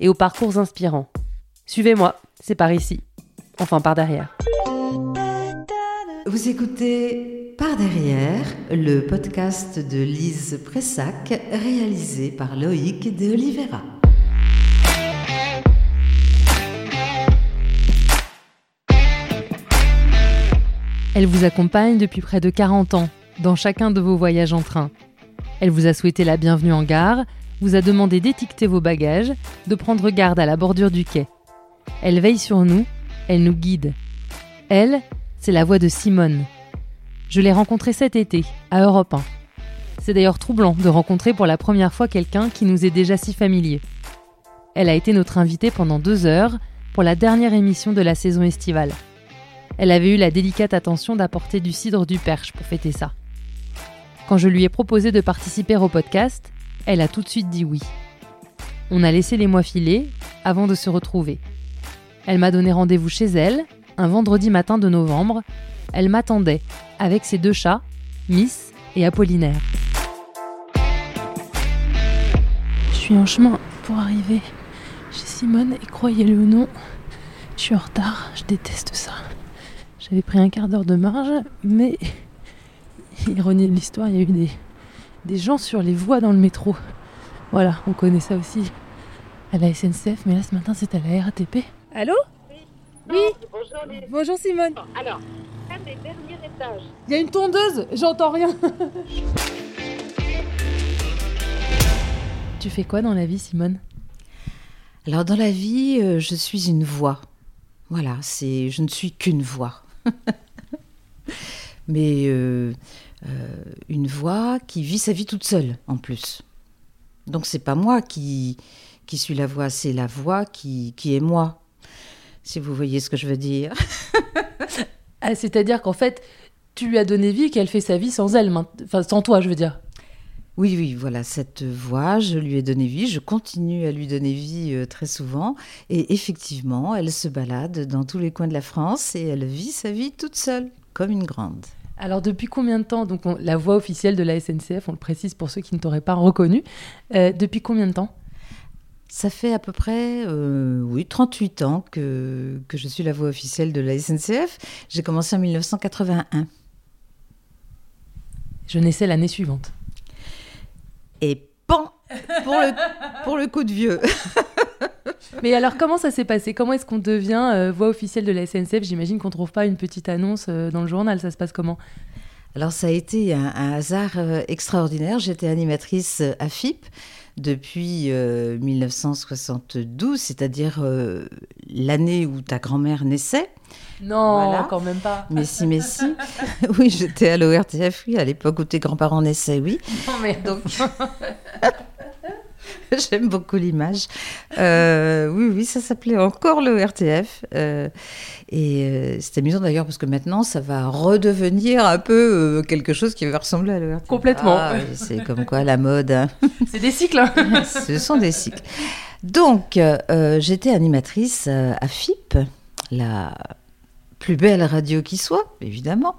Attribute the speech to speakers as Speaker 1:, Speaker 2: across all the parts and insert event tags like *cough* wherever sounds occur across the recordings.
Speaker 1: et aux parcours inspirants. Suivez-moi, c'est par ici. Enfin, par derrière.
Speaker 2: Vous écoutez Par derrière, le podcast de Lise Pressac, réalisé par Loïc de Oliveira.
Speaker 1: Elle vous accompagne depuis près de 40 ans dans chacun de vos voyages en train. Elle vous a souhaité la bienvenue en gare, vous a demandé d'étiqueter vos bagages, de prendre garde à la bordure du quai. Elle veille sur nous, elle nous guide. Elle, c'est la voix de Simone. Je l'ai rencontrée cet été, à Europe 1. C'est d'ailleurs troublant de rencontrer pour la première fois quelqu'un qui nous est déjà si familier. Elle a été notre invitée pendant deux heures pour la dernière émission de la saison estivale. Elle avait eu la délicate attention d'apporter du cidre du Perche pour fêter ça. Quand je lui ai proposé de participer au podcast, elle a tout de suite dit oui. On a laissé les mois filer avant de se retrouver. Elle m'a donné rendez-vous chez elle, un vendredi matin de novembre. Elle m'attendait, avec ses deux chats, Miss et Apollinaire. Je suis en chemin pour arriver chez Simone et croyez-le ou non, je suis en retard, je déteste ça. J'avais pris un quart d'heure de marge, mais ironie de l'histoire, il y a eu des, des gens sur les voies dans le métro. Voilà, on connaît ça aussi à la SNCF, mais là ce matin c'est à la RATP. Allô? Oui
Speaker 3: Bonjour, les...
Speaker 1: Bonjour Simone
Speaker 3: Alors, un des derniers étages.
Speaker 1: Il y a une tondeuse, j'entends rien Tu fais quoi dans la vie Simone?
Speaker 2: Alors dans la vie, euh, je suis une voix. Voilà, c'est, je ne suis qu'une voix. *laughs* Mais euh, une voix qui vit sa vie toute seule en plus. Donc c'est pas moi qui, qui suis la voix, c'est la voix qui, qui est moi. Si vous voyez ce que je veux dire. *laughs*
Speaker 1: ah, C'est-à-dire qu'en fait, tu lui as donné vie et qu'elle fait sa vie sans elle, enfin sans toi, je veux dire.
Speaker 2: Oui, oui, voilà, cette voix, je lui ai donné vie, je continue à lui donner vie euh, très souvent. Et effectivement, elle se balade dans tous les coins de la France et elle vit sa vie toute seule, comme une grande.
Speaker 1: Alors depuis combien de temps, donc on- la voix officielle de la SNCF, on le précise pour ceux qui ne t'auraient pas reconnu, euh, depuis combien de temps?
Speaker 2: Ça fait à peu près, euh, oui, 38 ans que, que je suis la voix officielle de la SNCF. J'ai commencé en 1981.
Speaker 1: Je naissais l'année suivante.
Speaker 2: Et pan pour le, pour le coup de vieux. *laughs*
Speaker 1: Mais alors comment ça s'est passé? Comment est-ce qu'on devient euh, voix officielle de la SNCF J'imagine qu'on trouve pas une petite annonce euh, dans le journal, ça se passe comment?
Speaker 2: Alors ça a été un, un hasard euh, extraordinaire. J'étais animatrice à FIP depuis euh, 1972, c'est-à-dire euh, l'année où ta grand-mère naissait.
Speaker 1: Non,
Speaker 2: Voilà.
Speaker 1: quand même pas.
Speaker 2: Mais si, mais si. *laughs* Oui, j'étais à l'ORTF, oui, à l'époque où tes grands-parents naissaient, oui.
Speaker 1: Non, mais
Speaker 2: Donc, *laughs* *laughs* j'aime beaucoup l'image. Euh, oui, oui, ça s'appelait encore le RTF. euh, et euh, c'est amusant d'ailleurs parce que maintenant, ça va redevenir un peu quelque chose qui va ressembler à l'ORTF.
Speaker 1: Complètement.
Speaker 2: Ah, c'est comme quoi la mode. hein. *laughs*
Speaker 1: c'est des cycles. hein. *laughs*
Speaker 2: Ce sont des cycles. Donc, j'étais animatrice à FIP, la plus belle radio qui soit, évidemment.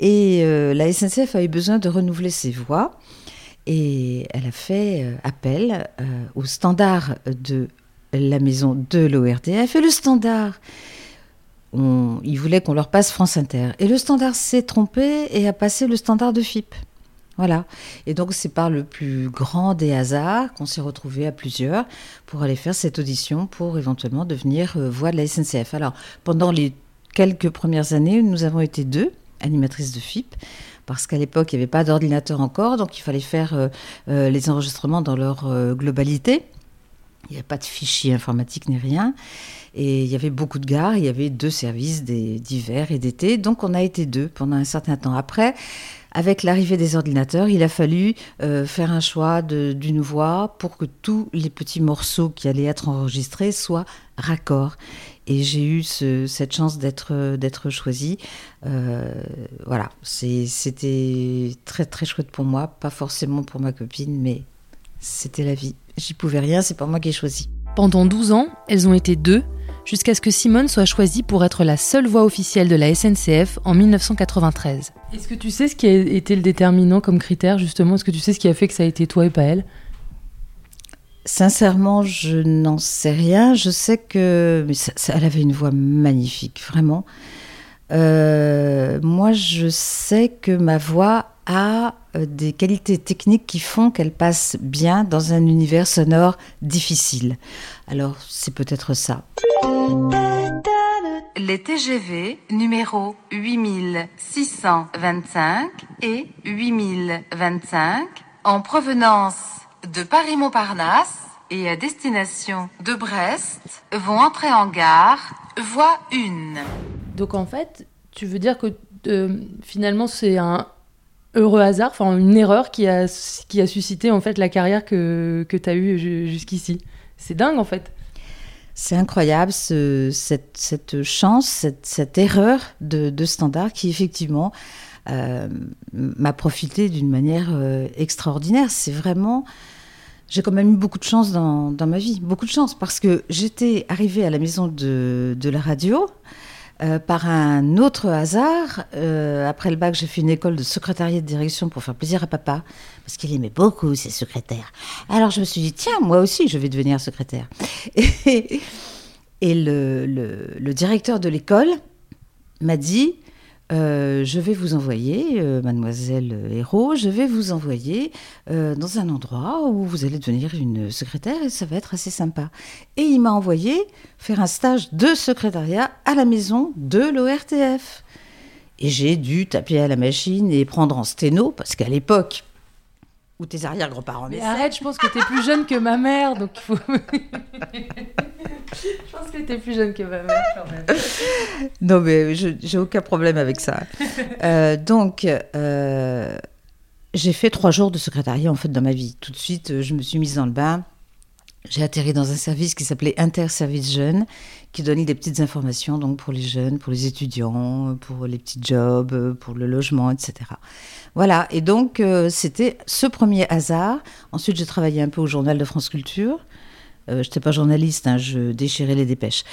Speaker 2: Et la SNCF a eu besoin de renouveler ses voix. Et elle a fait euh, appel euh, au standard de la maison de l'ORTF. Et le standard, ils voulaient qu'on leur passe France Inter. Et le standard s'est trompé et a passé le standard de FIP. Voilà. Et donc, c'est par le plus grand des hasards qu'on s'est retrouvés à plusieurs pour aller faire cette audition pour éventuellement devenir euh, voix de la SNCF. Alors, pendant les quelques premières années, nous avons été deux animatrices de FIP parce qu'à l'époque, il n'y avait pas d'ordinateur encore, donc il fallait faire euh, euh, les enregistrements dans leur euh, globalité. Il n'y avait pas de fichier informatique ni rien. Et il y avait beaucoup de gares, il y avait deux services d'hiver et d'été. Donc on a été deux pendant un certain temps. Après, avec l'arrivée des ordinateurs, il a fallu euh, faire un choix d'une voix pour que tous les petits morceaux qui allaient être enregistrés soient raccords. Et j'ai eu cette chance d'être choisie. Euh, voilà, c'était très très chouette pour moi, pas forcément pour ma copine, mais c'était la vie. J'y pouvais rien, c'est pas moi qui ai choisi.
Speaker 1: Pendant 12 ans, elles ont été deux jusqu'à ce que Simone soit choisie pour être la seule voix officielle de la SNCF en 1993. Est-ce que tu sais ce qui a été le déterminant comme critère justement? Est-ce que tu sais ce qui a fait que ça a été toi et pas elle?
Speaker 2: Sincèrement, je n'en sais rien. Je sais que elle avait une voix magnifique, vraiment. Euh, moi, je sais que ma voix a euh, des qualités techniques qui font qu'elle passe bien dans un univers sonore difficile. Alors, c'est peut-être ça.
Speaker 4: Les TGV numéro 8625 et 8025 en provenance de Paris-Montparnasse et à destination de Brest vont entrer en gare, voie 1.
Speaker 1: Donc en fait, tu veux dire que euh, finalement c'est un heureux hasard, enfin une erreur qui a, qui a suscité en fait la carrière que, que tu as eue jusqu'ici. C'est dingue en fait.
Speaker 2: C'est incroyable cette, cette, chance, cette, erreur de, de, standard qui effectivement euh, m'a profité d'une manière euh, extraordinaire. C'est vraiment... J'ai quand même eu beaucoup de chance dans, dans, ma vie, beaucoup de chance, parce que j'étais arrivée à la maison de, de la radio euh, par un autre hasard, euh, après le bac, j'ai fait une école de secrétariat de direction pour faire plaisir à papa, parce qu'il aimait beaucoup ses secrétaires. Alors je me suis dit, tiens, moi aussi, je vais devenir secrétaire. *laughs* Et, le, le, directeur de l'école m'a dit, euh, je vais vous envoyer, euh, mademoiselle Hérault, je vais vous envoyer euh, dans un endroit où vous allez devenir une secrétaire et ça va être assez sympa. Et il m'a envoyé faire un stage de secrétariat à la maison de l'ORTF. Et j'ai dû taper à la machine et prendre en sténo, parce qu'à l'époque, ou tes arrière-grands-parents.
Speaker 1: Mais arrête, je pense que tu es plus jeune que ma mère, donc il faut. *laughs* je pense que tu es plus jeune que ma mère quand même.
Speaker 2: Non, mais j'ai aucun problème avec ça. Euh, donc, euh, j'ai fait trois jours de secrétariat en fait dans ma vie. Tout de suite, je me suis mise dans le bain. J'ai atterri dans un service qui s'appelait Interservice Jeunes, qui donnait des petites informations donc pour les jeunes, pour les étudiants, pour les petits jobs, pour le logement, etc. Voilà, et donc euh, c'était ce premier hasard. Ensuite, j'ai travaillé un peu au journal de France Culture. Euh, je n'étais pas journaliste, hein, je déchirais les dépêches.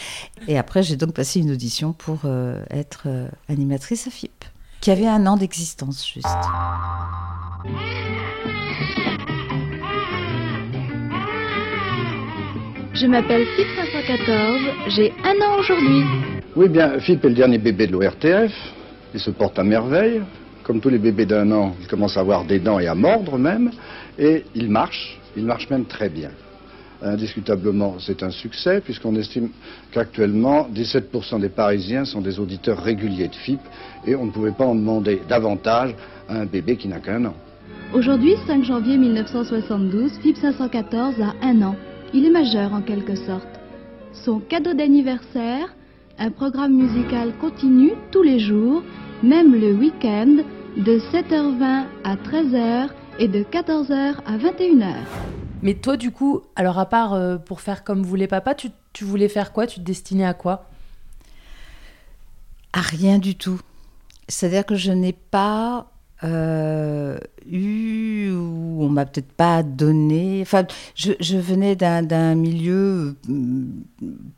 Speaker 2: Et après, j'ai donc passé une audition pour euh, être animatrice à FIP, qui avait un an d'existence juste.
Speaker 5: Je m'appelle FIP 514, j'ai un an aujourd'hui.
Speaker 6: Oui, bien, FIP est le dernier bébé de l'ORTF. Il se porte à merveille. Comme tous les bébés d'un an, il commence à avoir des dents et à mordre même. Et il marche, il marche même très bien. Indiscutablement, c'est un succès, puisqu'on estime qu'actuellement, 17% des Parisiens sont des auditeurs réguliers de FIP, et on ne pouvait pas en demander davantage à un bébé qui n'a qu'un an.
Speaker 5: Aujourd'hui, 5 janvier 1972, FIP 514 a un an. Il est majeur en quelque sorte. Son cadeau d'anniversaire, un programme musical continu tous les jours, même le week-end, de 7h20 à 13h et de 14h à 21h.
Speaker 1: Mais toi, du coup, alors à part euh, pour faire comme voulait papa, tu, tu, voulais faire quoi? Tu te destinais à quoi?
Speaker 2: À rien du tout. C'est-à-dire que je n'ai pas euh, eu, ou on m'a peut-être pas donné. Enfin, je, je venais d'un milieu euh,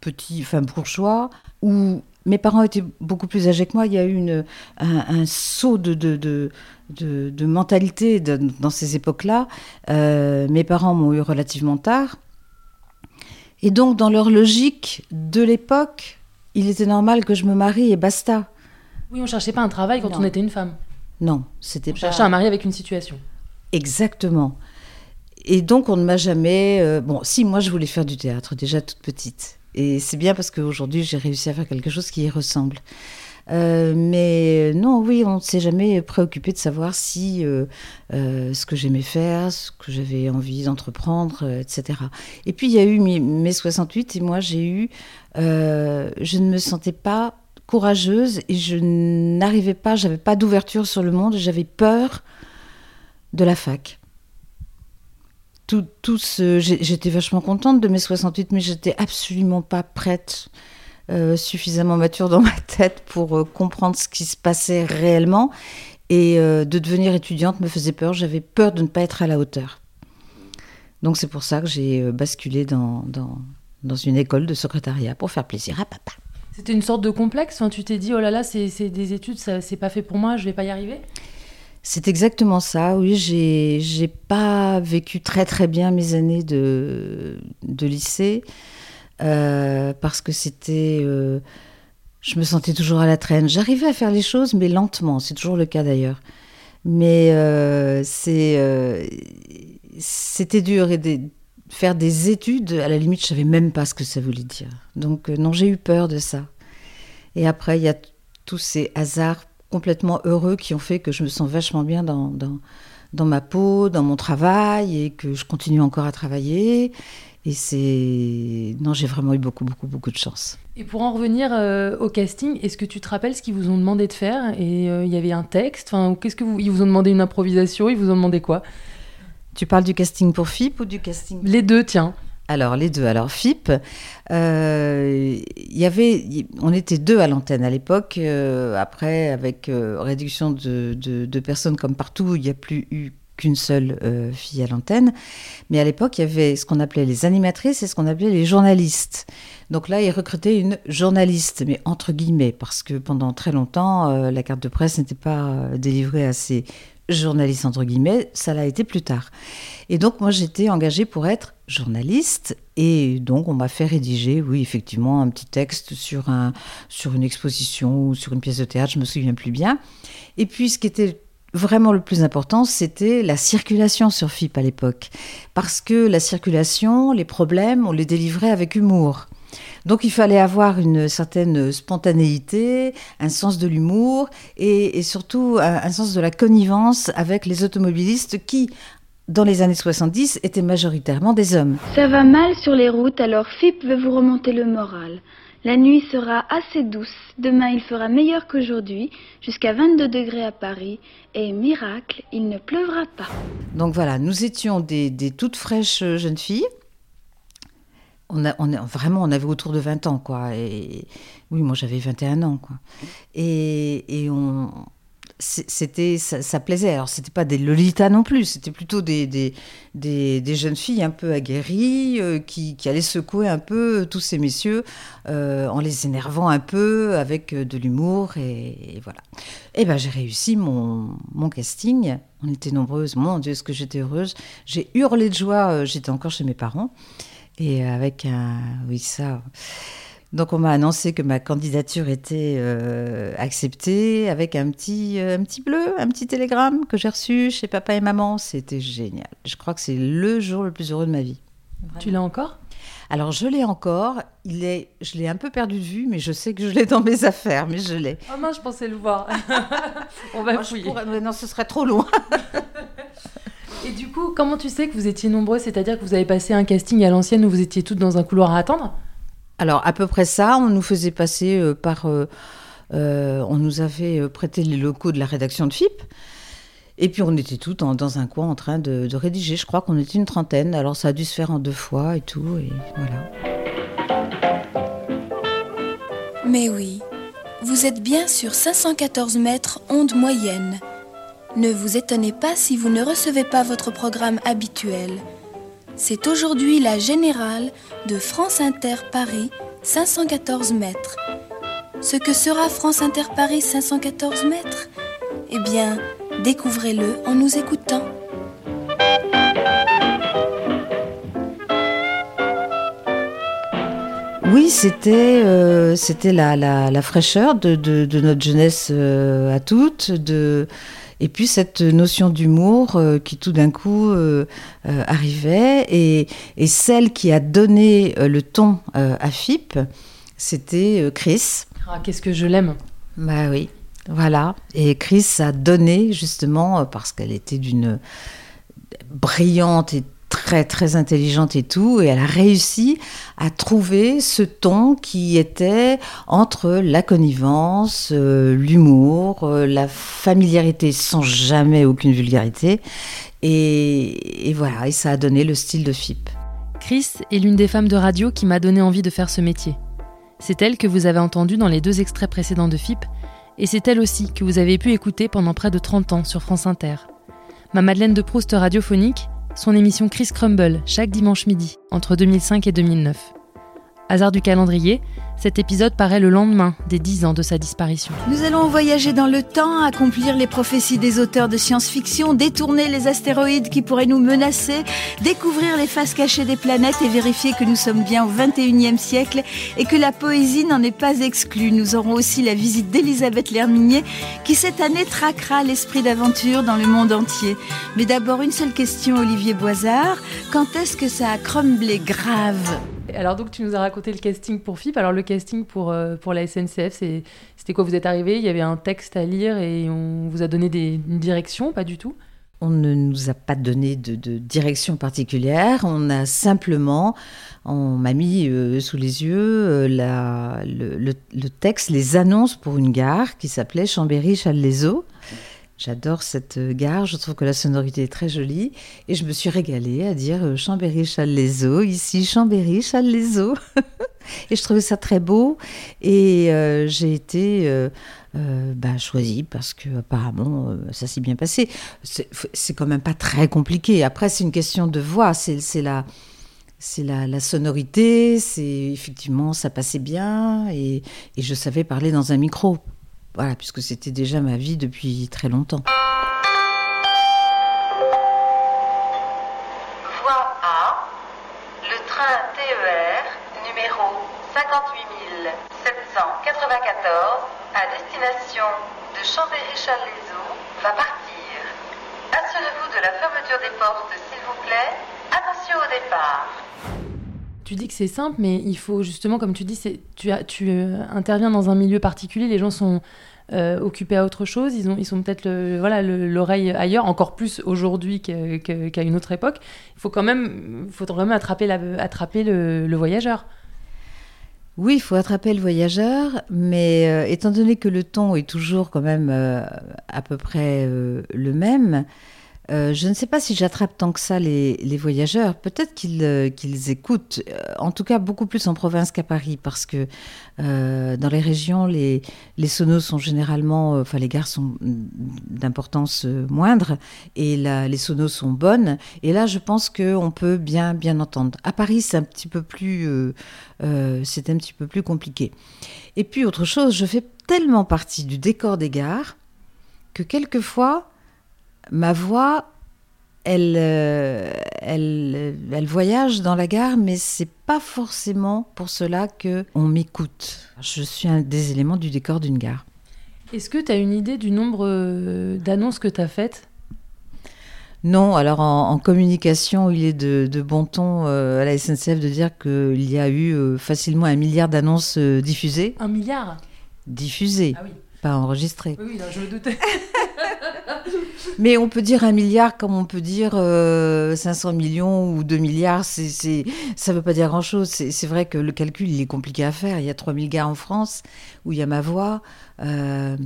Speaker 2: petit, enfin bourgeois, où mes parents étaient beaucoup plus âgés que moi. Il y a eu une, un, saut de, de, de, de mentalité dans ces époques-là. Euh, mes parents m'ont eu relativement tard. Et donc, dans leur logique de l'époque, il était normal que je me marie et basta.
Speaker 1: Oui, on cherchait pas un travail quand on était une femme.
Speaker 2: Non, c'était
Speaker 1: pas. On cherchait un mari avec une situation.
Speaker 2: Exactement. Et donc, on ne m'a jamais. Euh, bon, si, moi, je voulais faire du théâtre déjà toute petite. Et c'est bien parce qu'aujourd'hui, j'ai réussi à faire quelque chose qui y ressemble. Euh, mais non, oui, on ne s'est jamais préoccupé de savoir si euh, euh, ce que j'aimais faire, ce que j'avais envie d'entreprendre, euh, etc. Et puis il y a eu mes, mes 68 et moi j'ai eu, euh, je ne me sentais pas courageuse et je n'arrivais pas, j'avais pas d'ouverture sur le monde, j'avais peur de la fac. Tout, tout ce, j'étais vachement contente de mes 68, mais j'étais absolument pas prête, euh, suffisamment mature dans *laughs* ma tête pour euh, comprendre ce qui se passait réellement. Et euh, de devenir étudiante me faisait peur, j'avais peur de ne pas être à la hauteur. Donc c'est pour ça que j'ai basculé dans, dans, dans une école de secrétariat pour faire plaisir à papa.
Speaker 1: C'était une sorte de complexe. Enfin, tu t'es dit, oh là là, c'est des études, ça c'est pas fait pour moi, je vais pas y arriver?
Speaker 2: C'est exactement ça, oui. J'ai, j'ai pas vécu très très bien mes années de, de lycée euh, parce que c'était. euh, je me sentais toujours à la traîne. J'arrivais à faire les choses, mais lentement. C'est toujours le cas d'ailleurs. Mais euh, c'était dur. Et faire des études, à la limite, je savais même pas ce que ça voulait dire. Donc, non, j'ai eu peur de ça. Et après, il y a tous ces hasards complètement heureux qui ont fait que je me sens vachement bien dans ma peau, dans mon travail et que je continue encore à travailler. Et c'est. Non, j'ai vraiment eu beaucoup, beaucoup, beaucoup de chance.
Speaker 1: Et pour en revenir euh, au casting, est-ce que tu te rappelles ce qu'ils vous ont demandé de faire? Et euh, il y avait un texte Enfin, qu'est-ce que vous... Ils vous ont demandé une improvisation Ils vous ont demandé quoi?
Speaker 2: Tu parles du casting pour FIP ou du casting?
Speaker 1: Les deux, tiens.
Speaker 2: Alors, les deux. Alors, FIP, euh, y avait, y- on était deux à l'antenne à l'époque. euh, après, avec réduction de, de- de personnes comme partout, il n'y a plus eu qu'une seule euh, fille à l'antenne. Mais à l'époque, il y avait ce qu'on appelait les animatrices et ce qu'on appelait les journalistes. Donc là, ils recrutaient une journaliste, mais entre guillemets, parce que pendant très longtemps, euh, la carte de presse n'était pas euh, délivrée à ces journalistes, entre guillemets. Ça l'a été plus tard. Et donc, moi, j'étais engagée pour être journaliste. Et donc, on m'a fait rédiger, oui, effectivement, un petit texte sur, un, sur une exposition ou sur une pièce de théâtre, je me souviens plus bien. Et puis, ce qui était vraiment le plus important, c'était la circulation sur FIP à l'époque. Parce que la circulation, les problèmes, on les délivrait avec humour. Donc il fallait avoir une certaine spontanéité, un sens de l'humour et, surtout un, un sens de la connivence avec les automobilistes qui, dans les années 70, étaient majoritairement des hommes.
Speaker 5: Ça va mal sur les routes, alors FIP veut vous remonter le moral. La nuit sera assez douce, demain il fera meilleur qu'aujourd'hui, jusqu'à 22 degrés à Paris, et miracle, il ne pleuvra pas.
Speaker 2: Donc voilà, nous étions des, toutes fraîches euh, jeunes filles. On a, vraiment, on avait autour de 20 ans, quoi. Et oui, moi j'avais 21 ans, quoi. Et, et on, c'était, ça, plaisait. Alors c'était pas des Lolita non plus, c'était plutôt des, des, des, jeunes filles un peu aguerries euh, qui, qui allaient secouer un peu tous ces messieurs euh, en les énervant un peu avec euh, de l'humour et, et voilà. Et ben j'ai réussi mon, mon casting. On était nombreuses. Mon Dieu, est-ce que j'étais heureuse? J'ai hurlé de joie. J'étais encore chez mes parents. Et avec un. Oui, ça. Donc on m'a annoncé que ma candidature était euh, acceptée avec un petit, euh, un petit bleu, un petit télégramme que j'ai reçu chez papa et maman. C'était génial. Je crois que c'est le jour le plus heureux de ma vie.
Speaker 1: Tu l'as encore?
Speaker 2: Alors je l'ai encore. Il est, je l'ai un peu perdu de vue, mais je sais que je l'ai dans mes affaires, mais je l'ai.
Speaker 1: Oh mince, je pensais le voir. *laughs* On va
Speaker 2: Moi, je
Speaker 1: fouiller.
Speaker 2: pourrais- non, ce serait trop loin. *laughs*
Speaker 1: Et du coup, comment tu sais que vous étiez nombreux? C'est-à-dire que vous avez passé un casting à l'ancienne où vous étiez toutes dans un couloir à attendre?
Speaker 2: Alors, à peu près ça, on nous faisait passer euh, par. euh, euh, on nous avait prêté les locaux de la rédaction de FIP. Et puis, on était toutes en- dans un coin en train de, rédiger. Je crois qu'on était une trentaine. Alors, ça a dû se faire en deux fois et tout.
Speaker 7: Mais oui, vous êtes bien sur 514 mètres onde moyenne. Ne vous étonnez pas si vous ne recevez pas votre programme habituel. C'est aujourd'hui la générale de France Inter Paris 514 mètres. Ce que sera France Inter Paris 514 mètres? Eh bien, découvrez-le en nous écoutant.
Speaker 2: Oui, c'était euh, la, fraîcheur de notre jeunesse euh, à toutes, de et puis cette notion d'humour euh, qui tout d'un coup euh, euh, arrivait et, et celle qui a donné le ton à FIP, c'était Chris.
Speaker 1: Ah, Qu'est-ce que je l'aime
Speaker 2: Bah oui, voilà. Et Chris a donné justement parce qu'elle était d'une brillante et très très intelligente et tout, et elle a réussi à trouver ce ton qui était entre la connivence, euh, l'humour, euh, la familiarité sans jamais aucune vulgarité, et, et voilà, et ça a donné le style de FIP.
Speaker 1: Chris est l'une des femmes de radio qui m'a donné envie de faire ce métier. C'est elle que vous avez entendue dans les deux extraits précédents de FIP, et c'est elle aussi que vous avez pu écouter pendant près de 30 ans sur France Inter. Ma Madeleine de Proust radiophonique, son émission Chris Crumble chaque dimanche midi, entre 2005 et 2009. Hasard du calendrier, cet épisode paraît le lendemain des 10 ans de sa disparition.
Speaker 8: Nous allons voyager dans le temps, accomplir les prophéties des auteurs de science-fiction, détourner les astéroïdes qui pourraient nous menacer, découvrir les faces cachées des planètes et vérifier que nous sommes bien au 21e siècle et que la poésie n'en est pas exclue. Nous aurons aussi la visite d'Elisabeth Lerminier qui cette année traquera l'esprit d'aventure dans le monde entier. Mais d'abord une seule question Olivier Boisard, quand est-ce que ça a crumblé grave?
Speaker 1: Alors donc tu nous as raconté le casting pour FIP. Alors le casting pour, euh, pour la SNCF, c'était quoi? Vous êtes arrivé, il y avait un texte à lire et on vous a donné des, une direction Pas du tout?
Speaker 2: On ne nous a pas donné de, direction particulière. On a simplement, on m'a mis euh, sous les yeux euh, le, le, texte, les annonces pour une gare qui s'appelait Chambéry-Challes-les-Eaux. J'adore cette gare, je trouve que la sonorité est très jolie et je me suis régalée à dire euh, Chambéry, les eaux ici Chambéry, les eaux *laughs* et je trouvais ça très beau et euh, j'ai été euh, bah, choisie parce que apparemment ça s'est bien passé. C'est quand même pas très compliqué. Après, c'est une question de voix, c'est la la, sonorité, c'est effectivement ça passait bien et, je savais parler dans un micro. Voilà, puisque c'était déjà ma vie depuis très longtemps.
Speaker 4: Voie A, le train TER numéro 58 794 à destination de Chambéry-Challes-les-Eaux va partir. Assurez-vous de la fermeture des portes, s'il vous plaît. Attention au départ.
Speaker 1: Tu dis que c'est simple, mais il faut justement, comme tu dis, tu, euh, interviens dans un milieu particulier, les gens sont euh, occupés à autre chose, ils, ont, sont peut-être voilà, l'oreille ailleurs, encore plus aujourd'hui qu'à une autre époque. Il faut quand même, faut attraper, le, voyageur.
Speaker 2: Oui, il faut attraper le voyageur, mais euh, étant donné que le ton est toujours quand même à peu près le même, euh, je ne sais pas si j'attrape tant que ça les, voyageurs. Peut-être qu'ils euh, écoutent, euh, en tout cas beaucoup plus en province qu'à Paris, parce que dans les régions, les, les sonos sont généralement, enfin les gares sont d'importance moindre, et les sonos sont bonnes. Et là, je pense qu'on peut bien bien entendre. À Paris, c'est un petit peu plus, c'est un petit peu plus compliqué. Et puis autre chose, je fais tellement partie du décor des gares que quelquefois ma voix, elle, euh, elle, elle, voyage dans la gare, mais c'est pas forcément pour cela que on m'écoute. Je suis un des éléments du décor d'une gare.
Speaker 1: Est-ce que tu as une idée du nombre euh, d'annonces que tu as faites?
Speaker 2: Non, alors en, communication, il est de, bon ton euh, à la SNCF de dire qu'il y a eu facilement un milliard d'annonces diffusées.
Speaker 1: Un milliard?
Speaker 2: Diffusées.
Speaker 1: Ah oui
Speaker 2: pas enregistré.
Speaker 1: Oui, je me doutais. *laughs*
Speaker 2: Mais on peut dire un milliard comme on peut dire 500 euh, millions ou 2 milliards. C'est, ça ne veut pas dire grand-chose. C'est, vrai que le calcul, il est compliqué à faire. Il y a 3000 gars en France où il y a ma voix. Euh,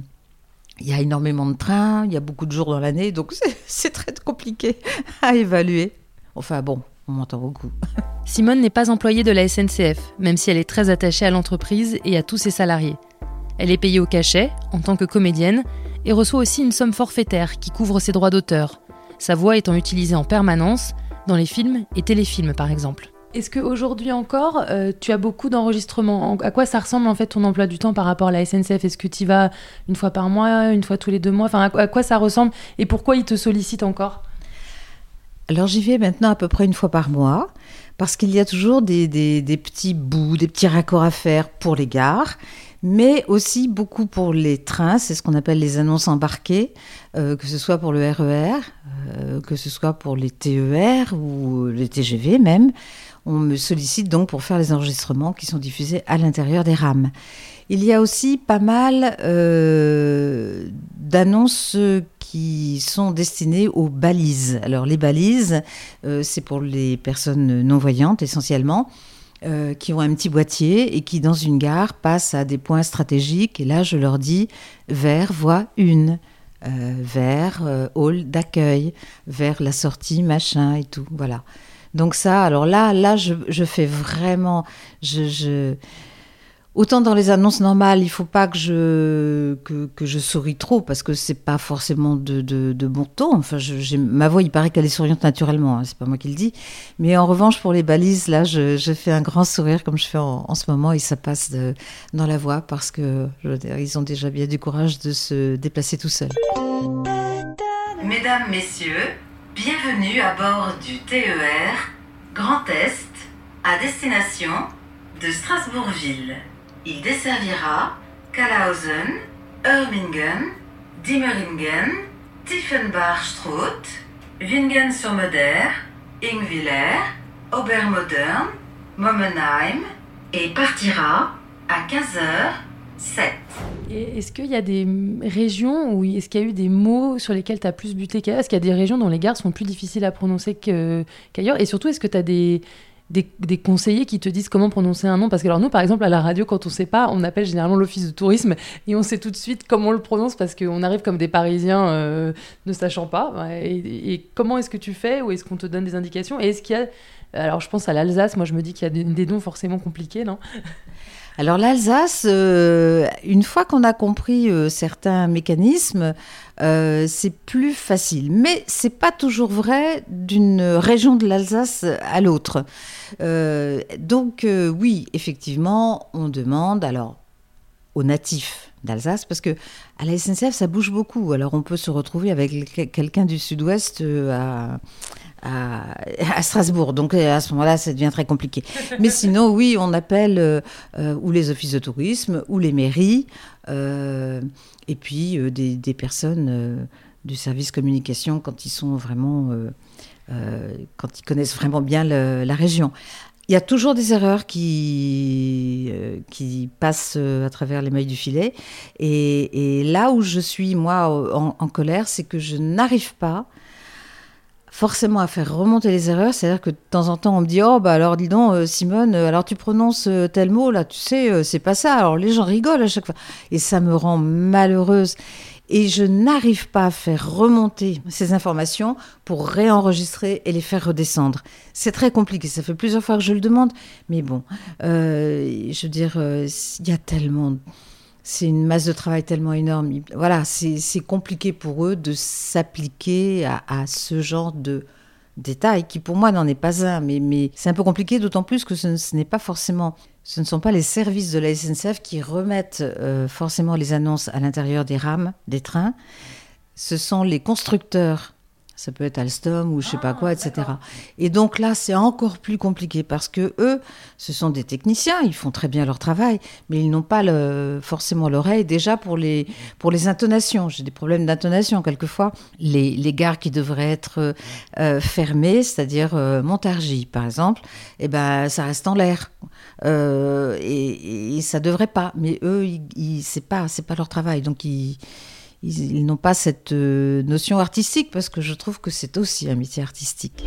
Speaker 2: il y a énormément de trains, il y a beaucoup de jours dans l'année, donc c'est *laughs* très compliqué à évaluer. Enfin bon, on m'entend beaucoup.
Speaker 1: Simone n'est pas employée de la SNCF, même si elle est très attachée à l'entreprise et à tous ses salariés. Elle est payée au cachet, en tant que comédienne, et reçoit aussi une somme forfaitaire qui couvre ses droits d'auteur, sa voix étant utilisée en permanence dans les films et téléfilms par exemple. Est-ce qu'aujourd'hui encore, euh, tu as beaucoup d'enregistrements À quoi ça ressemble en fait ton emploi du temps par rapport à la SNCF Est-ce que tu y vas une fois par mois, une fois tous les deux mois? Enfin, à quoi ça ressemble et pourquoi ils te sollicitent encore?
Speaker 2: Alors j'y vais maintenant à peu près une fois par mois parce qu'il y a toujours des, des petits bouts, des petits raccords à faire pour les gares mais aussi beaucoup pour les trains, c'est ce qu'on appelle les annonces embarquées, euh, que ce soit pour le RER, e euh, que ce soit pour les TER ou les TGV même. on me sollicite donc pour faire les enregistrements qui sont diffusés à l'intérieur des rames. Il y a aussi pas mal euh, d'annonces qui sont destinées aux balises. Alors les balises, c'est pour les personnes non-voyantes essentiellement. Euh, qui ont un petit boîtier et qui, dans une gare, passent à des points stratégiques. Et là, je leur dis vers voie 1, euh, vers euh, hall d'accueil, vers la sortie, machin et tout. Voilà. Donc ça, alors là, là, je, je fais vraiment, je, autant dans les annonces normales, il faut pas que je que, souris trop parce que c'est pas forcément de, bon ton. Enfin, ma voix, il paraît qu'elle est souriante naturellement, hein, c'est pas moi qui le dis. Mais en revanche, pour les balises, là, je, fais un grand sourire comme je fais en, ce moment et ça passe dans la voix parce que je ils ont déjà bien du courage de se déplacer tout seuls.
Speaker 4: Mesdames, Messieurs, bienvenue à bord du TER Grand Est à destination de Strasbourgville. Il desservira Kalausen, Ermingen, Dimmeringen, Tiefenbachstraat, Wingen-sur-Moder, Ingwiller, Obermodern, Momenheim et partira à 15h07.
Speaker 1: Et Est-ce qu'il y a des régions où est-ce qu'il y a eu des mots sur lesquels tu as plus buté qu'ailleurs? Est-ce qu'il y a des régions dont les gares sont plus difficiles à prononcer qu'ailleurs? Et surtout, est-ce que tu as des, des, conseillers qui te disent comment prononcer un nom. Parce que alors nous, par exemple, à la radio, quand on sait pas, on appelle généralement l'office de tourisme et on sait tout de suite comment on le prononce parce qu'on arrive comme des Parisiens euh, ne sachant pas. Et, comment est-ce que tu fais Ou est-ce qu'on te donne des indications? Et est-ce qu'il y a... Alors je pense à l'Alsace, moi je me dis qu'il y a des, des noms forcément compliqués, non?
Speaker 2: Alors l'Alsace, euh, une fois qu'on a compris euh, certains mécanismes, euh, c'est plus facile. Mais c'est pas toujours vrai d'une région de l'Alsace à l'autre. Euh, donc euh, oui, effectivement, on demande alors aux natifs d'Alsace parce que à la SNCF ça bouge beaucoup. Alors on peut se retrouver avec que- quelqu'un du Sud-Ouest euh, à Strasbourg. Donc euh, à ce moment-là, ça devient très compliqué. Mais sinon, oui, on appelle euh, ou les offices de tourisme ou les mairies, et puis des, personnes du service communication quand ils sont vraiment, quand ils connaissent vraiment bien la région. Il y a toujours des erreurs qui, euh, qui passent euh, à travers les mailles du filet. Et, là où je suis, moi, en, en colère, c'est que je n'arrive pas forcément à faire remonter les erreurs. C'est-à-dire que de temps en temps, on me dit Oh, bah alors dis donc, euh, Simone, alors tu prononces tel mot, là, tu sais, c'est pas ça. Alors les gens rigolent à chaque fois. Et ça me rend malheureuse. Et je n'arrive pas à faire remonter ces informations pour réenregistrer et les faire redescendre. C'est très compliqué. Ça fait plusieurs fois que je le demande. Mais bon, euh, je veux dire, euh, il y a tellement. C'est une masse de travail tellement énorme. Il- Voilà, c'est compliqué pour eux de s'appliquer à, ce genre de détails qui, pour moi, n'en est pas un. Mais, c'est un peu compliqué, d'autant plus que ce n'est pas forcément. Ce ne sont pas les services de la SNCF qui remettent euh, forcément les annonces à l'intérieur des rames, des trains. Ce sont les constructeurs. Ça peut être Alstom ou je sais pas quoi, etc. Et donc là, c'est encore plus compliqué parce que eux, ce sont des techniciens, ils font très bien leur travail, mais ils n'ont pas forcément l'oreille déjà pour les, pour les intonations. J'ai des problèmes d'intonation quelquefois. Les, les gares qui devraient être euh, fermées, c'est-à-dire euh, Montargis par exemple, eh ben, ça reste en l'air. Euh, et, et ça devrait pas. Mais eux, ils, ils, c'est pas, pas leur travail. Donc ils, ils, ils n'ont pas cette euh, notion artistique parce que je trouve que c'est aussi un métier artistique.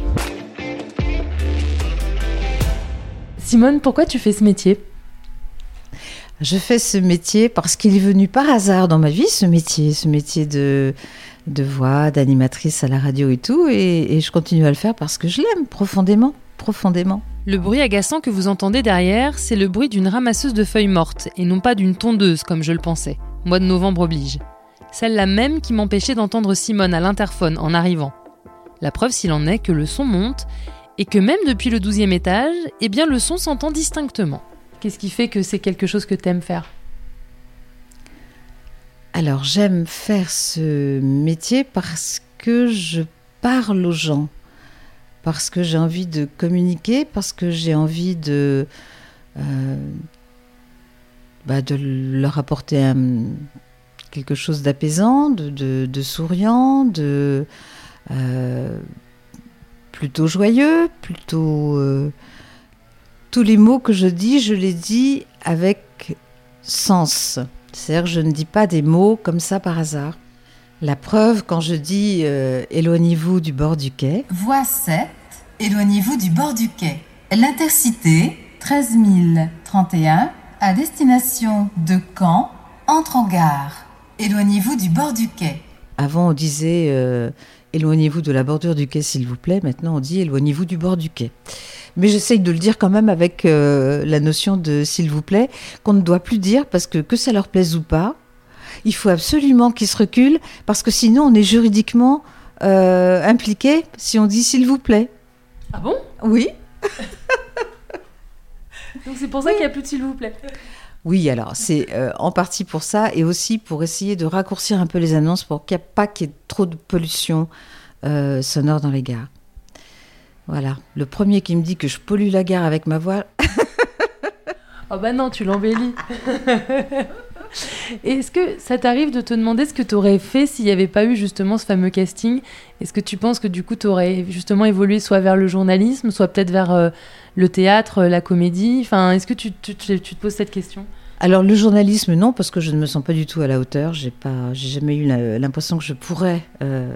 Speaker 1: Simone, pourquoi tu fais ce métier?
Speaker 2: Je fais ce métier parce qu'il est venu par hasard dans ma vie, ce métier, ce métier de, de voix, d'animatrice à la radio et tout. Et, et je continue à le faire parce que je l'aime profondément, profondément.
Speaker 1: Le bruit agaçant que vous entendez derrière, c'est le bruit d'une ramasseuse de feuilles mortes et non pas d'une tondeuse comme je le pensais. Mois de novembre oblige. Celle-là même qui m'empêchait d'entendre Simone à l'interphone en arrivant. La preuve s'il en est que le son monte et que même depuis le douzième étage, eh bien le son s'entend distinctement. Qu'est-ce qui fait que c'est quelque chose que t'aimes faire?
Speaker 2: Alors j'aime faire ce métier parce que je parle aux gens, parce que j'ai envie de communiquer, parce que j'ai envie de, euh, bah, de leur apporter un- quelque chose d'apaisant, de, souriant, de euh, plutôt joyeux, plutôt euh, tous les mots que je dis, je les dis avec sens. C'est-à-dire je ne dis pas des mots comme ça par hasard. La preuve, quand je dis euh, éloignez-vous du bord du quai,
Speaker 4: Voie 7, éloignez-vous du bord du quai. L'intercité 13 031 à destination de Caen entre en gare. Éloignez-vous du bord du quai.
Speaker 2: avant on disait euh, éloignez-vous de la bordure du quai s'il vous plaît, maintenant on dit éloignez-vous du bord du quai. Mais j'essaye de le dire quand même avec euh, la notion de s'il vous plaît, qu'on ne doit plus dire parce que que ça leur plaise ou pas, il faut absolument qu'ils se reculent parce que sinon on est juridiquement euh, impliqué si on dit s'il vous plaît.
Speaker 1: Ah bon?
Speaker 2: Oui. *laughs*
Speaker 1: Donc c'est pour ça qu'il n'y a plus de s'il vous plaît.
Speaker 2: Oui, alors c'est euh, en partie pour ça et aussi pour essayer de raccourcir un peu les annonces pour qu'il n'y ait pas qu'il y ait trop de pollution euh, sonore dans les gares. Voilà, le premier qui me dit que je pollue la gare avec ma voix,
Speaker 1: Oh bah non, tu l'embellis. *laughs* Est-ce que ça t'arrive de te demander ce que tu aurais fait s'il n'y avait pas eu justement ce fameux casting? Est-ce que tu penses que du coup tu aurais justement évolué soit vers le journalisme, soit peut-être vers euh, le théâtre, euh, la comédie? Enfin, est-ce que tu, tu- te poses cette question?
Speaker 2: Alors le journalisme non parce que je ne me sens pas du tout à la hauteur. J'ai pas, j'ai jamais eu l'impression que je pourrais euh,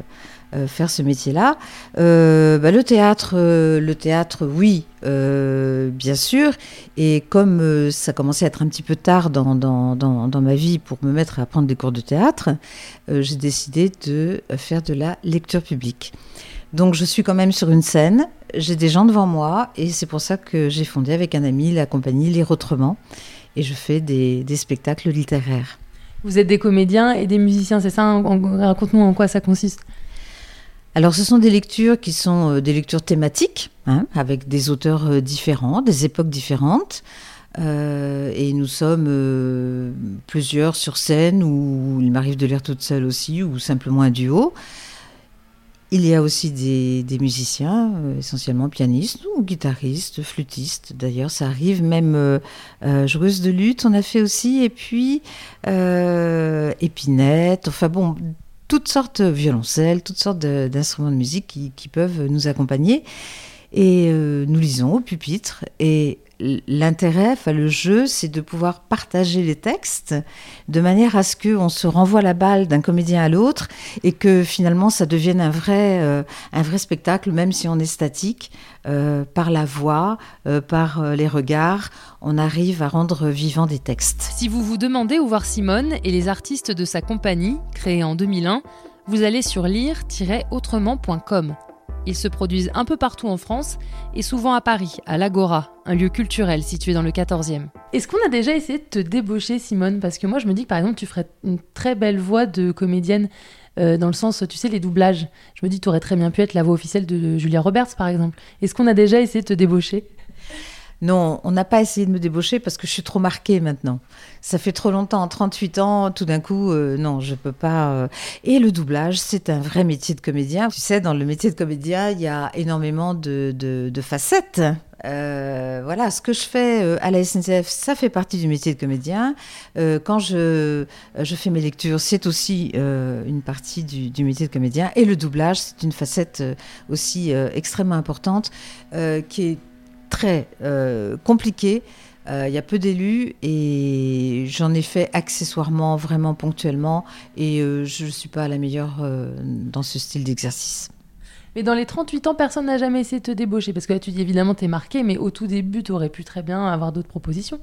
Speaker 2: faire ce métier-là. Euh, bah, le théâtre, euh, le théâtre, oui, euh, bien sûr. Et comme euh, ça commençait à être un petit peu tard dans, dans, dans, ma vie pour me mettre à prendre des cours de théâtre, euh, j'ai décidé de faire de la lecture publique. Donc je suis quand même sur une scène, j'ai des gens devant moi et c'est pour ça que j'ai fondé avec un ami la compagnie Lire Autrement et je fais des, des spectacles littéraires.
Speaker 1: Vous êtes des comédiens et des musiciens, c'est ça? En- en- Raconte-nous en quoi ça consiste.
Speaker 2: Alors ce sont des lectures qui sont euh, des lectures thématiques, hein, avec des auteurs euh, différents, des époques différentes. Euh, et nous sommes plusieurs sur scène, où il m'arrive de lire toute seule aussi, ou simplement un duo. Il y a aussi des, musiciens, essentiellement pianistes ou guitaristes, flûtistes. D'ailleurs, ça arrive même joueuses de lutte, on a fait aussi, et puis épinette. Enfin bon, toutes sortes de violoncelles, toutes sortes d'instruments de musique qui, peuvent nous accompagner. Et euh, nous lisons au pupitre. Et l'intérêt, enfin le jeu, c'est de pouvoir partager les textes de manière à ce qu'on se renvoie la balle d'un comédien à l'autre et que finalement ça devienne un vrai, euh, un vrai spectacle, même si on est statique, euh, par la voix, euh, par euh, les regards, on arrive à rendre vivant des textes.
Speaker 1: Si vous vous demandez où voir Simone et les artistes de sa compagnie, créée en 2001, vous allez sur lire-autrement.com. Ils se produisent un peu partout en France et souvent à Paris, à l'Agora, un lieu culturel situé dans le 14e. Est-ce qu'on a déjà essayé de te débaucher, Simone? Parce que moi, je me dis que par exemple, tu ferais une très belle voix de comédienne euh, dans le sens, tu sais, les doublages. Je me dis, tu aurais très bien pu être la voix officielle de Julia Roberts, par exemple. Est-ce qu'on a déjà essayé de te débaucher?
Speaker 2: Non, on n'a pas essayé de me débaucher parce que je suis trop marquée maintenant. Ça fait trop longtemps, 38 ans, tout d'un coup, euh, non, je peux pas. euh. Et le doublage, c'est un vrai métier de comédien. Tu sais, dans le métier de comédien, il y a énormément de, facettes. Euh, voilà, ce que je fais à la SNCF, ça fait partie du métier de comédien. Quand je, fais mes lectures, c'est aussi une partie du, du métier de comédien. Et le doublage, c'est une facette aussi extrêmement importante qui est très euh, compliqué. Euh, Il y a peu d'élus et j'en ai fait accessoirement, vraiment ponctuellement, et euh, je ne suis pas la meilleure dans ce style d'exercice.
Speaker 1: Mais dans les 38 ans, personne n'a jamais essayé de te débaucher. Parce que là, tu dis évidemment, t'es marqué, mais au tout début, tu aurais pu très bien avoir d'autres propositions.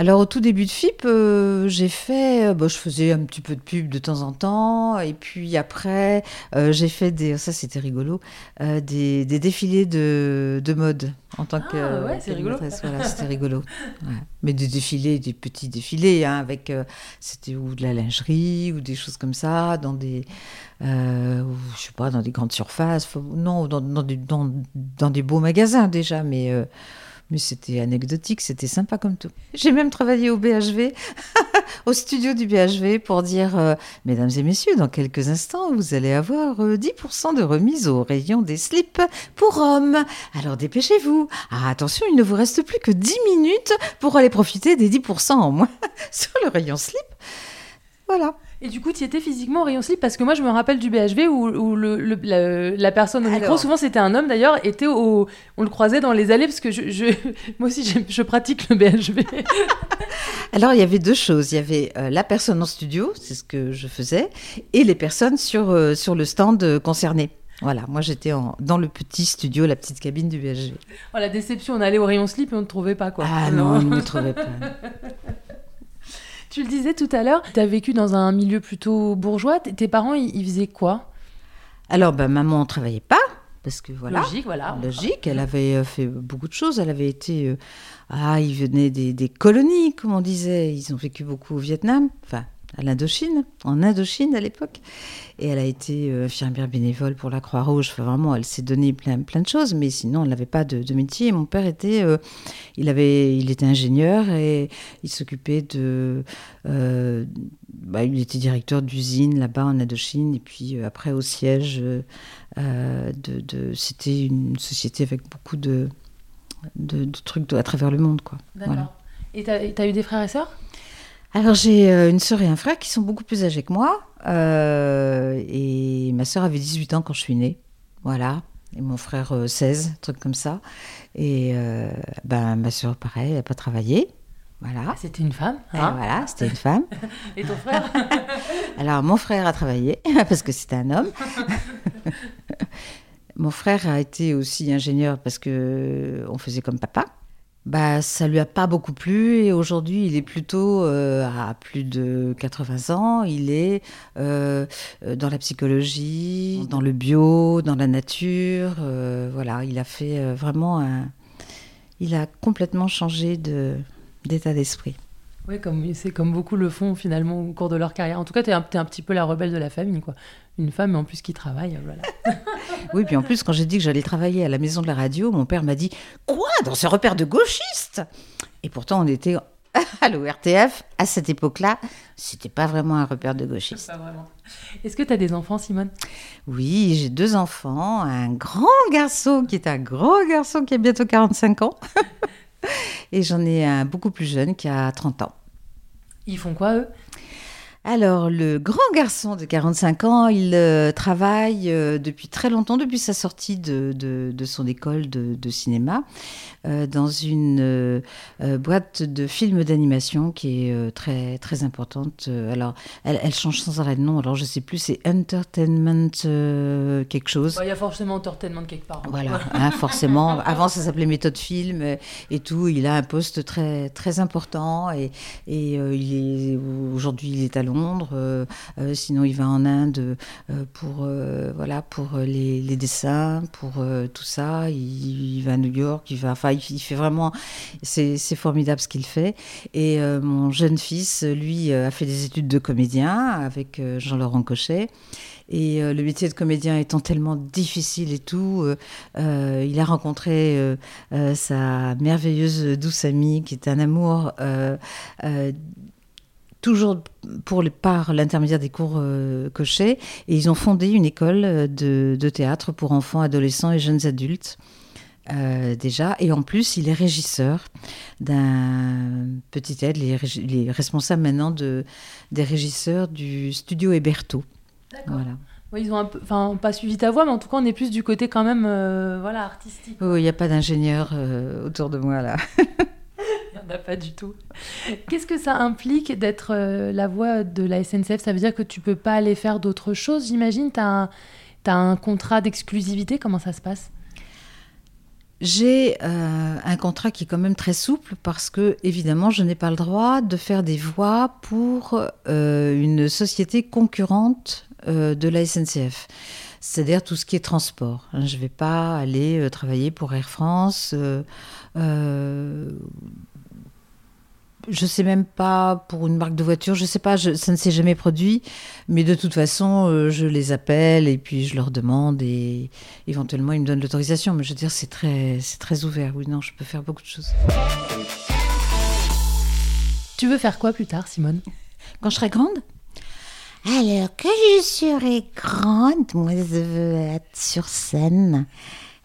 Speaker 2: Alors au tout début de FIP, euh, j'ai fait, euh, bon, je faisais un petit peu de pub de temps en temps, et puis après, euh, j'ai fait des, ça c'était rigolo, euh, des, des défilés de, de mode en tant que
Speaker 1: Ah, ouais, c'est rigolo.
Speaker 2: Voilà, c'était rigolo. Ouais. Mais des défilés, des petits défilés, hein, avec, c'était ou de la lingerie ou des choses comme ça, dans des, je sais pas, dans des grandes surfaces, non, dans, dans, des, dans, dans des beaux magasins déjà, mais. Euh, mais c'était anecdotique, c'était sympa comme tout. J'ai même travaillé au BHV, *laughs* au studio du BHV, pour dire, euh, mesdames et messieurs, dans quelques instants, vous allez avoir euh, 10% de remise au rayon des slips pour hommes. Alors dépêchez-vous. Ah, attention, il ne vous reste plus que 10 minutes pour aller profiter des 10% en moins *laughs* sur le rayon slip. Voilà.
Speaker 1: Et du coup, tu étais physiquement au rayon slip parce que moi, je me rappelle du BHV où, où le, le- la, la personne au micro,
Speaker 2: Alors.
Speaker 1: souvent c'était un homme d'ailleurs, était au, on le croisait dans les allées parce que je, je- *laughs* moi aussi, je, pratique le BHV. *laughs*
Speaker 2: Alors, il y avait deux choses. Il y avait euh, la personne en studio, c'est ce que je faisais, et les personnes sur, euh, sur le stand euh, concerné. Voilà, moi j'étais dans le petit studio, la petite cabine du BHG.
Speaker 1: Oh, la déception, on allait au rayon slip et on ne trouvait pas quoi.
Speaker 2: Ah non, on ne trouvait pas. *laughs*
Speaker 1: Tu le disais tout à l'heure, tu as vécu dans un milieu plutôt bourgeois. Tes parents, ils, ils faisaient quoi?
Speaker 2: Alors, ben, maman ne travaillait pas, parce que voilà.
Speaker 1: Logique, voilà.
Speaker 2: Logique, elle avait euh, fait beaucoup de choses. Elle avait été. euh, ah, ils venaient des, des colonies, comme on disait. Ils ont vécu beaucoup au Vietnam, enfin, à l'Indochine, en Indochine à l'époque. Et elle a été euh, infirmière bénévole pour la Croix-Rouge. Enfin, vraiment, elle s'est donné plein, de choses, mais sinon, elle n'avait pas de, métier. Mon père était. euh, il, était ingénieur et il s'occupait de. euh, bah, il était directeur d'usine là-bas en Indochine. Et puis après, au siège. c'était une société avec beaucoup de, trucs à travers le monde. Quoi. Voilà.
Speaker 1: Et t'as as eu des frères et sœurs?
Speaker 2: Alors j'ai euh, une sœur et un frère qui sont beaucoup plus âgés que moi. euh, et ma sœur avait 18 ans quand je suis née. Voilà. Et mon frère euh, 16, un truc comme ça. Et euh, ben, ma sœur, pareil, elle n'a pas travaillé. Voilà.
Speaker 1: Ah, C'était une femme. Hein?
Speaker 2: Voilà, c'était une femme. *laughs*
Speaker 1: Et ton frère? *laughs*
Speaker 2: Alors, mon frère a travaillé, *laughs* parce que c'était un homme. mon frère a été aussi ingénieur parce que on faisait comme papa. Bah, ça lui a pas beaucoup plu et aujourd'hui, il est plutôt euh, à plus de 80 ans. Il est euh, dans la psychologie, dans le bio, dans la nature. euh, voilà, il a fait vraiment un. Il a complètement changé de d'état d'esprit.
Speaker 1: Oui, comme c'est comme beaucoup le font finalement au cours de leur carrière. En tout cas, t'es un, t'es un petit peu la rebelle de la famille, quoi. Une femme, mais en plus qui travaille, voilà. *laughs*
Speaker 2: Oui, puis en plus, quand j'ai dit que j'allais travailler à la maison de la radio, mon père m'a dit Quoi Dans ce repère de gauchistes? Et pourtant, on était *laughs* à l'ORTF à cette époque-là. C'était pas vraiment un repère de gauchistes.
Speaker 1: Est-ce que tu as des enfants, Simone?
Speaker 2: Oui, j'ai deux enfants, un grand garçon qui est un grand garçon qui a bientôt 45 ans. *laughs* Et j'en ai un beaucoup plus jeune qui a 30 ans.
Speaker 1: Ils font quoi, eux?
Speaker 2: Alors, le grand garçon de 45 ans, il euh, travaille euh, depuis très longtemps, depuis sa sortie de, de- de son école de, de cinéma, euh, dans une boîte de films d'animation qui est très, très importante. Alors, elle, elle change sans arrêt de nom, alors je sais plus, c'est Entertainment quelque chose.
Speaker 1: Bah, Il y a forcément entertainnement de quelque part. hein.
Speaker 2: Voilà, hein, forcément. *laughs* Avant, ça s'appelait méthode film et tout. Il a un poste très très important et, et il est aujourd'hui il est à Londres. Euh, euh, sinon, il va en Inde euh, pour voilà pour les, dessins, pour tout ça. Il, va à New York. Il va, enfin, il, fait vraiment. C'est formidable ce qu'il fait. Et mon jeune fils, lui, a fait des études de comédien avec Jean-Laurent Cochet. Et le métier de comédien étant tellement difficile et tout, il a rencontré sa merveilleuse douce amie qui est un amour. Toujours pour par l'intermédiaire des cours euh, Cochet, et ils ont fondé une école euh, de, de théâtre pour enfants, adolescents et jeunes adultes. euh, déjà, et en plus, il est régisseur d'un petit aide, il il est responsable maintenant de, des régisseurs du studio Héberto.
Speaker 1: D'accord.
Speaker 2: Voilà.
Speaker 1: Ils ont un peu, enfin, pas suivi ta voix, mais en tout cas, on est plus du côté quand même, euh, voilà, artistique.
Speaker 2: Il n'y a pas d'ingénieur autour de moi là. *laughs*
Speaker 1: A *laughs* pas du tout. Qu'est-ce que ça implique d'être euh, la voix de la SNCF Ça veut dire que tu peux pas aller faire d'autres choses, j'imagine? Tu as, un- contrat d'exclusivité? Comment ça se passe?
Speaker 2: J'ai euh, un contrat qui est quand même très souple parce que, évidemment, je n'ai pas le droit de faire des voix pour euh, une société concurrente de la SNCF. C'est-à-dire tout ce qui est transport. Je ne vais pas aller travailler pour Air France. Je sais même pas pour une marque de voiture, je sais pas, je- ça ne s'est jamais produit, mais de toute façon, euh, je les appelle et puis je leur demande et éventuellement ils me donnent l'autorisation. Mais je veux dire, c'est très, c'est très ouvert. Oui, non, je peux faire beaucoup de choses.
Speaker 1: Tu veux faire quoi plus tard, Simone?
Speaker 2: Quand je serai grande? Alors que je serai grande, moi je veux être sur scène.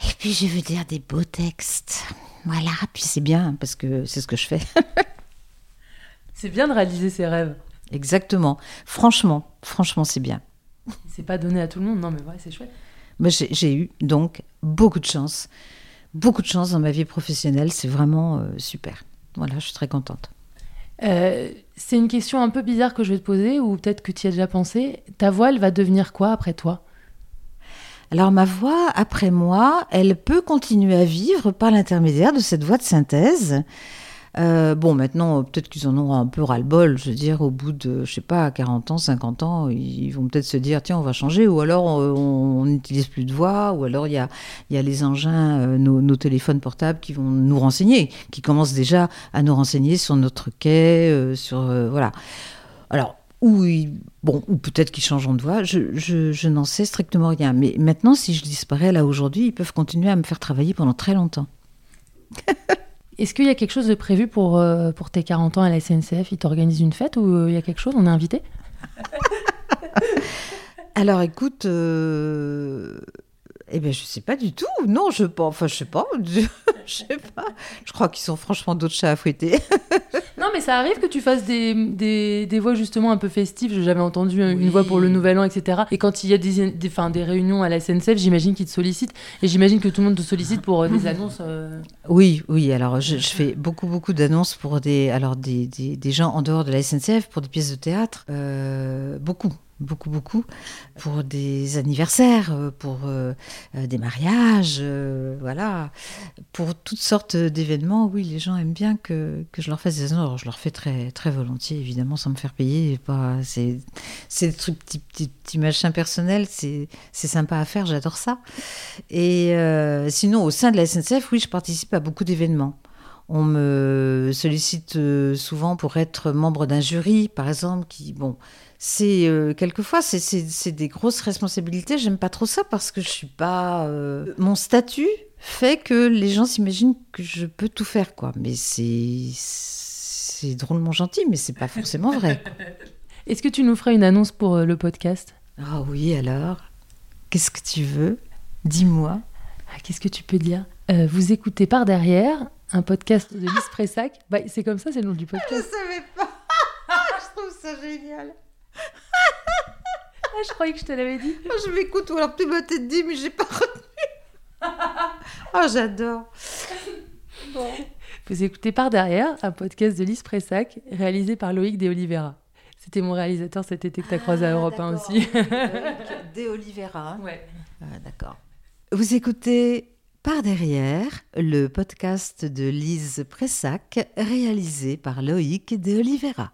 Speaker 2: Et puis je veux dire des beaux textes. Voilà, puis c'est bien parce que c'est ce que je fais. *laughs*
Speaker 1: C'est bien de réaliser ses rêves.
Speaker 2: Exactement. Franchement, franchement, c'est bien.
Speaker 1: C'est pas donné à tout le monde, non, mais ouais, c'est chouette.
Speaker 2: J'ai j'ai eu donc beaucoup de chance. Beaucoup de chance dans ma vie professionnelle. C'est vraiment euh, super. Voilà, je suis très contente.
Speaker 1: Euh, c'est une question un peu bizarre que je vais te poser, ou peut-être que tu y as déjà pensé. Ta voix, elle va devenir quoi après toi?
Speaker 2: Alors ma voix, après moi, elle peut continuer à vivre par l'intermédiaire de cette voix de synthèse. Euh, bon, maintenant, peut-être qu'ils en auront un peu ras-le-bol. Je veux dire, au bout de, je sais pas, 40 ans, 50 ans, ils vont peut-être se dire, tiens, on va changer. Ou alors, on n'utilise plus de voix. Ou alors, il y a, les engins, euh, nos, téléphones portables qui vont nous renseigner, qui commencent déjà à nous renseigner sur notre quai, euh, sur... voilà. Alors, ou, bon, ou peut-être qu'ils changeront de voix, je n'en sais strictement rien. Mais maintenant, si je disparais là aujourd'hui, ils peuvent continuer à me faire travailler pendant très longtemps. *laughs*
Speaker 1: Est-ce qu'il y a quelque chose de prévu pour, euh, tes 40 ans à la SNCF Ils t'organisent une fête ou euh, il y a quelque chose? On est invité? *laughs*
Speaker 2: Alors écoute, euh... eh ben je sais pas du tout. Non, je pense, enfin je sais pas, je, *laughs* je sais pas. Je crois qu'ils sont franchement d'autres chats à fouetter. *laughs*
Speaker 1: Non, mais ça arrive que tu fasses des, des, des voix justement un peu festives. J'avais entendu une
Speaker 2: Oui.
Speaker 1: voix pour le Nouvel An, etc. Et quand il y a des, des, enfin, des réunions à la SNCF, j'imagine qu'ils te sollicitent. Et j'imagine que tout le monde te sollicite pour euh, des annonces. euh,
Speaker 2: Oui, oui. Alors je, je fais beaucoup, beaucoup d'annonces pour des, alors des, des, des gens en dehors de la SNCF pour des pièces de théâtre. Euh, beaucoup. Beaucoup, beaucoup. Pour des anniversaires, euh, pour euh, euh, des mariages, voilà. Pour toutes sortes d'événements, oui, les gens aiment bien que, que je leur fasse des. Alors, je leur fais très, très volontiers, évidemment, sans me faire payer. Pas, c'est, des trucs, petits, petits, petits machins personnels, c'est, sympa à faire, j'adore ça. Et sinon, au sein de la SNCF, oui, je participe à beaucoup d'événements. On me sollicite souvent pour être membre d'un jury, par exemple, qui, bon, c'est euh, quelquefois c'est, des grosses responsabilités. J'aime pas trop ça parce que je suis pas. euh, Mon statut fait que les gens s'imaginent que je peux tout faire, quoi. Mais c'est c'est drôlement gentil, mais c'est pas forcément vrai. *laughs*
Speaker 1: Est-ce que tu nous ferais une annonce pour euh, le podcast?
Speaker 2: Ah oui, alors? Qu'est-ce que tu veux? Dis-moi.
Speaker 1: Ah, Qu'est-ce que tu peux dire? Euh, Vous écoutez par derrière un podcast de Lise Pressac. Bah, c'est comme ça, c'est le nom du podcast.
Speaker 2: savais pas. *laughs* je trouve ça génial.
Speaker 1: Ah, je croyais que je te l'avais dit.
Speaker 2: Oh, je m'écoute, ou alors tu m'as peut-être dit, mais j'ai pas retenu. *laughs* oh, j'adore.
Speaker 1: Vous écoutez par derrière un podcast de Lise Pressac réalisé par Loïc De Oliveira. C'était mon réalisateur cet été que tu as croisé à Europe 1 aussi. *laughs*
Speaker 2: De Oliveira.
Speaker 1: ouais.
Speaker 2: Ah, d'accord. Vous écoutez Par derrière, le podcast de Lise Pressac, réalisé par Loïc De Oliveira.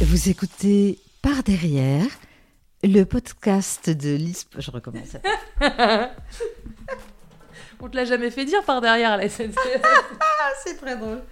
Speaker 2: Vous écoutez Par derrière, le podcast de Lise... Je recommence. *laughs*
Speaker 1: On te l'a jamais fait dire par derrière à la SNCF. *laughs*
Speaker 2: C'est très drôle.